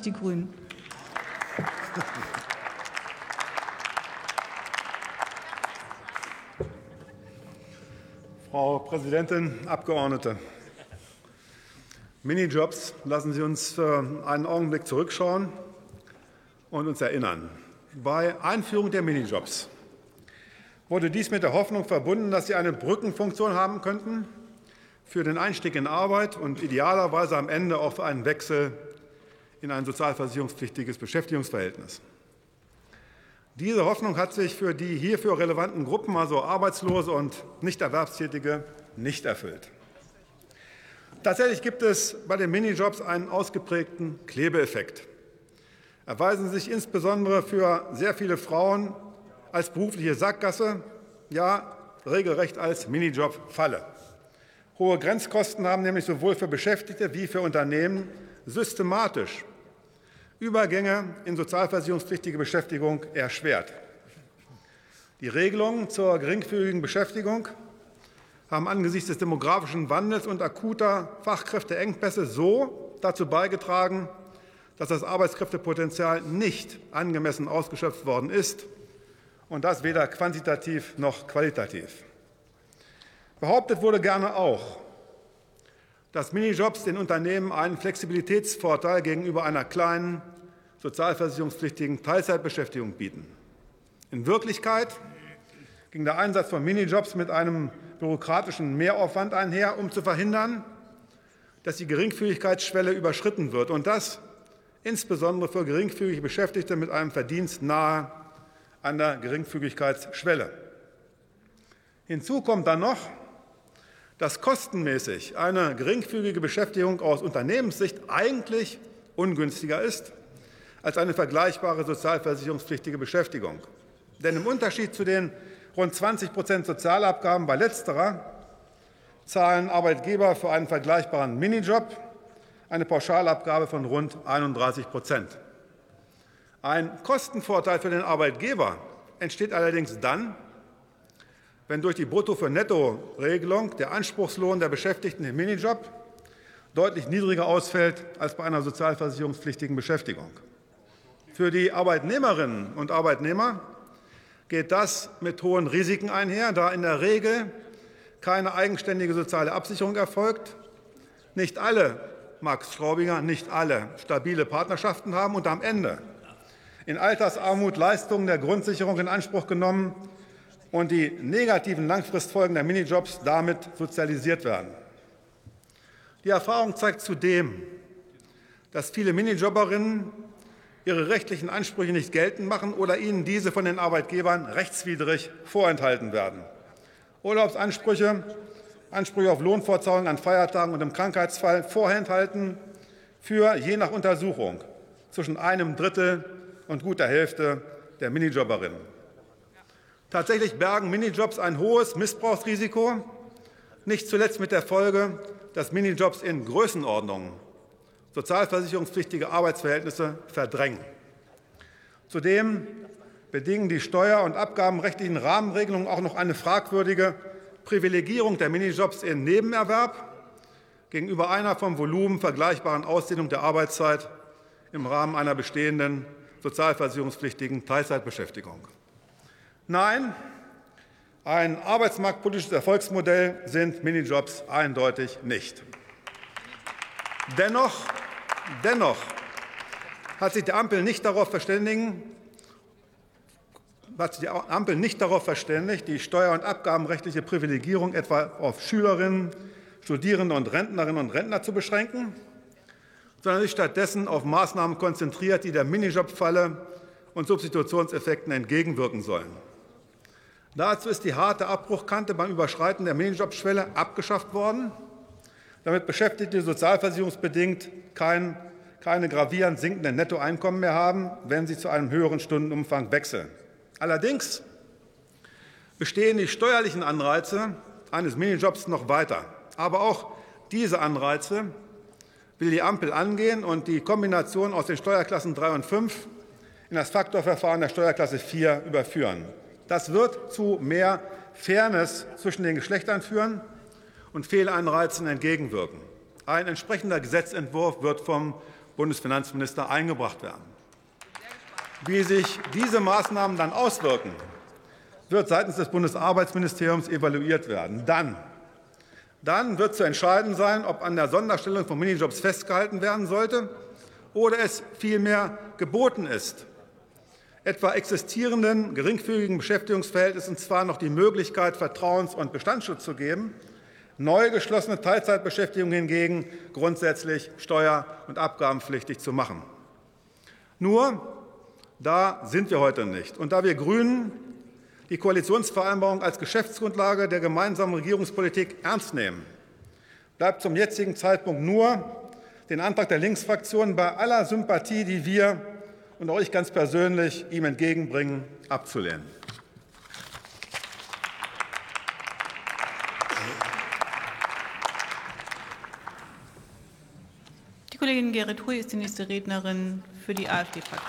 sich die Grünen. Frau Präsidentin, Abgeordnete! Minijobs lassen Sie uns einen Augenblick zurückschauen und uns erinnern. Bei Einführung der Minijobs wurde dies mit der Hoffnung verbunden, dass sie eine Brückenfunktion haben könnten für den Einstieg in Arbeit und idealerweise am Ende auch für einen Wechsel in ein sozialversicherungspflichtiges Beschäftigungsverhältnis. Diese Hoffnung hat sich für die hierfür relevanten Gruppen, also Arbeitslose und Nichterwerbstätige, nicht erfüllt. Tatsächlich gibt es bei den Minijobs einen ausgeprägten Klebeeffekt. Erweisen sich insbesondere für sehr viele Frauen als berufliche Sackgasse, ja regelrecht als Minijob-Falle. Hohe Grenzkosten haben nämlich sowohl für Beschäftigte wie für Unternehmen systematisch Übergänge in sozialversicherungspflichtige Beschäftigung erschwert. Die Regelungen zur geringfügigen Beschäftigung haben angesichts des demografischen Wandels und akuter Fachkräfteengpässe so dazu beigetragen, dass das Arbeitskräftepotenzial nicht angemessen ausgeschöpft worden ist, und das weder quantitativ noch qualitativ. Behauptet wurde gerne auch, dass Minijobs den Unternehmen einen Flexibilitätsvorteil gegenüber einer kleinen, sozialversicherungspflichtigen Teilzeitbeschäftigung bieten. In Wirklichkeit ging der Einsatz von Minijobs mit einem bürokratischen Mehraufwand einher, um zu verhindern, dass die Geringfügigkeitsschwelle überschritten wird, und das insbesondere für geringfügige Beschäftigte mit einem Verdienst nahe an der Geringfügigkeitsschwelle. Hinzu kommt dann noch, dass kostenmäßig eine geringfügige Beschäftigung aus Unternehmenssicht eigentlich ungünstiger ist als eine vergleichbare sozialversicherungspflichtige Beschäftigung. Denn im Unterschied zu den rund 20 Prozent Sozialabgaben bei letzterer zahlen Arbeitgeber für einen vergleichbaren Minijob eine Pauschalabgabe von rund 31 Prozent. Ein Kostenvorteil für den Arbeitgeber entsteht allerdings dann, wenn durch die Brutto- für Netto-Regelung der Anspruchslohn der Beschäftigten im Minijob deutlich niedriger ausfällt als bei einer sozialversicherungspflichtigen Beschäftigung. Für die Arbeitnehmerinnen und Arbeitnehmer geht das mit hohen Risiken einher, da in der Regel keine eigenständige soziale Absicherung erfolgt. Nicht alle, Max Straubinger, nicht alle stabile Partnerschaften haben und am Ende in Altersarmut Leistungen der Grundsicherung in Anspruch genommen und die negativen Langfristfolgen der Minijobs damit sozialisiert werden. Die Erfahrung zeigt zudem, dass viele Minijobberinnen ihre rechtlichen Ansprüche nicht geltend machen oder ihnen diese von den Arbeitgebern rechtswidrig vorenthalten werden. Urlaubsansprüche, Ansprüche auf Lohnfortzahlung an Feiertagen und im Krankheitsfall vorenthalten für je nach Untersuchung zwischen einem Drittel und gut der Hälfte der Minijobberinnen. Tatsächlich bergen Minijobs ein hohes Missbrauchsrisiko, nicht zuletzt mit der Folge, dass Minijobs in Größenordnungen sozialversicherungspflichtige Arbeitsverhältnisse verdrängen. Zudem bedingen die steuer- und abgabenrechtlichen Rahmenregelungen auch noch eine fragwürdige Privilegierung der Minijobs in Nebenerwerb gegenüber einer vom Volumen vergleichbaren Ausdehnung der Arbeitszeit im Rahmen einer bestehenden sozialversicherungspflichtigen Teilzeitbeschäftigung. Nein, ein arbeitsmarktpolitisches Erfolgsmodell sind Minijobs eindeutig nicht. Dennoch, dennoch hat sich die Ampel nicht darauf verständigen, hat sich die Ampel nicht darauf verständigt, die steuer- und abgabenrechtliche Privilegierung etwa auf Schülerinnen, Studierende und Rentnerinnen und Rentner zu beschränken, sondern sich stattdessen auf Maßnahmen konzentriert, die der Minijob-Falle und Substitutionseffekten entgegenwirken sollen. Dazu ist die harte Abbruchkante beim Überschreiten der Minijobschwelle abgeschafft worden, damit Beschäftigte sozialversicherungsbedingt kein, keine gravierend sinkenden Nettoeinkommen mehr haben, wenn sie zu einem höheren Stundenumfang wechseln. Allerdings bestehen die steuerlichen Anreize eines Minijobs noch weiter. Aber auch diese Anreize will die Ampel angehen und die Kombination aus den Steuerklassen 3 und 5 in das Faktorverfahren der Steuerklasse 4 überführen. Das wird zu mehr Fairness zwischen den Geschlechtern führen und Fehlanreizen entgegenwirken. Ein entsprechender Gesetzentwurf wird vom Bundesfinanzminister eingebracht werden. Wie sich diese Maßnahmen dann auswirken, wird seitens des Bundesarbeitsministeriums evaluiert werden. Dann, dann wird zu entscheiden sein, ob an der Sonderstellung von Minijobs festgehalten werden sollte oder es vielmehr geboten ist, etwa existierenden geringfügigen Beschäftigungsverhältnissen zwar noch die Möglichkeit, Vertrauens- und Bestandsschutz zu geben, neu geschlossene Teilzeitbeschäftigung hingegen grundsätzlich steuer- und abgabenpflichtig zu machen. Nur, da sind wir heute nicht. Und da wir Grünen die Koalitionsvereinbarung als Geschäftsgrundlage der gemeinsamen Regierungspolitik ernst nehmen, bleibt zum jetzigen Zeitpunkt nur, den Antrag der Linksfraktion bei aller Sympathie, die wir und ich ganz persönlich ihm entgegenbringen, abzulehnen. Die Kollegin Gerrit Hui ist die nächste Rednerin für die AfD-Fraktion.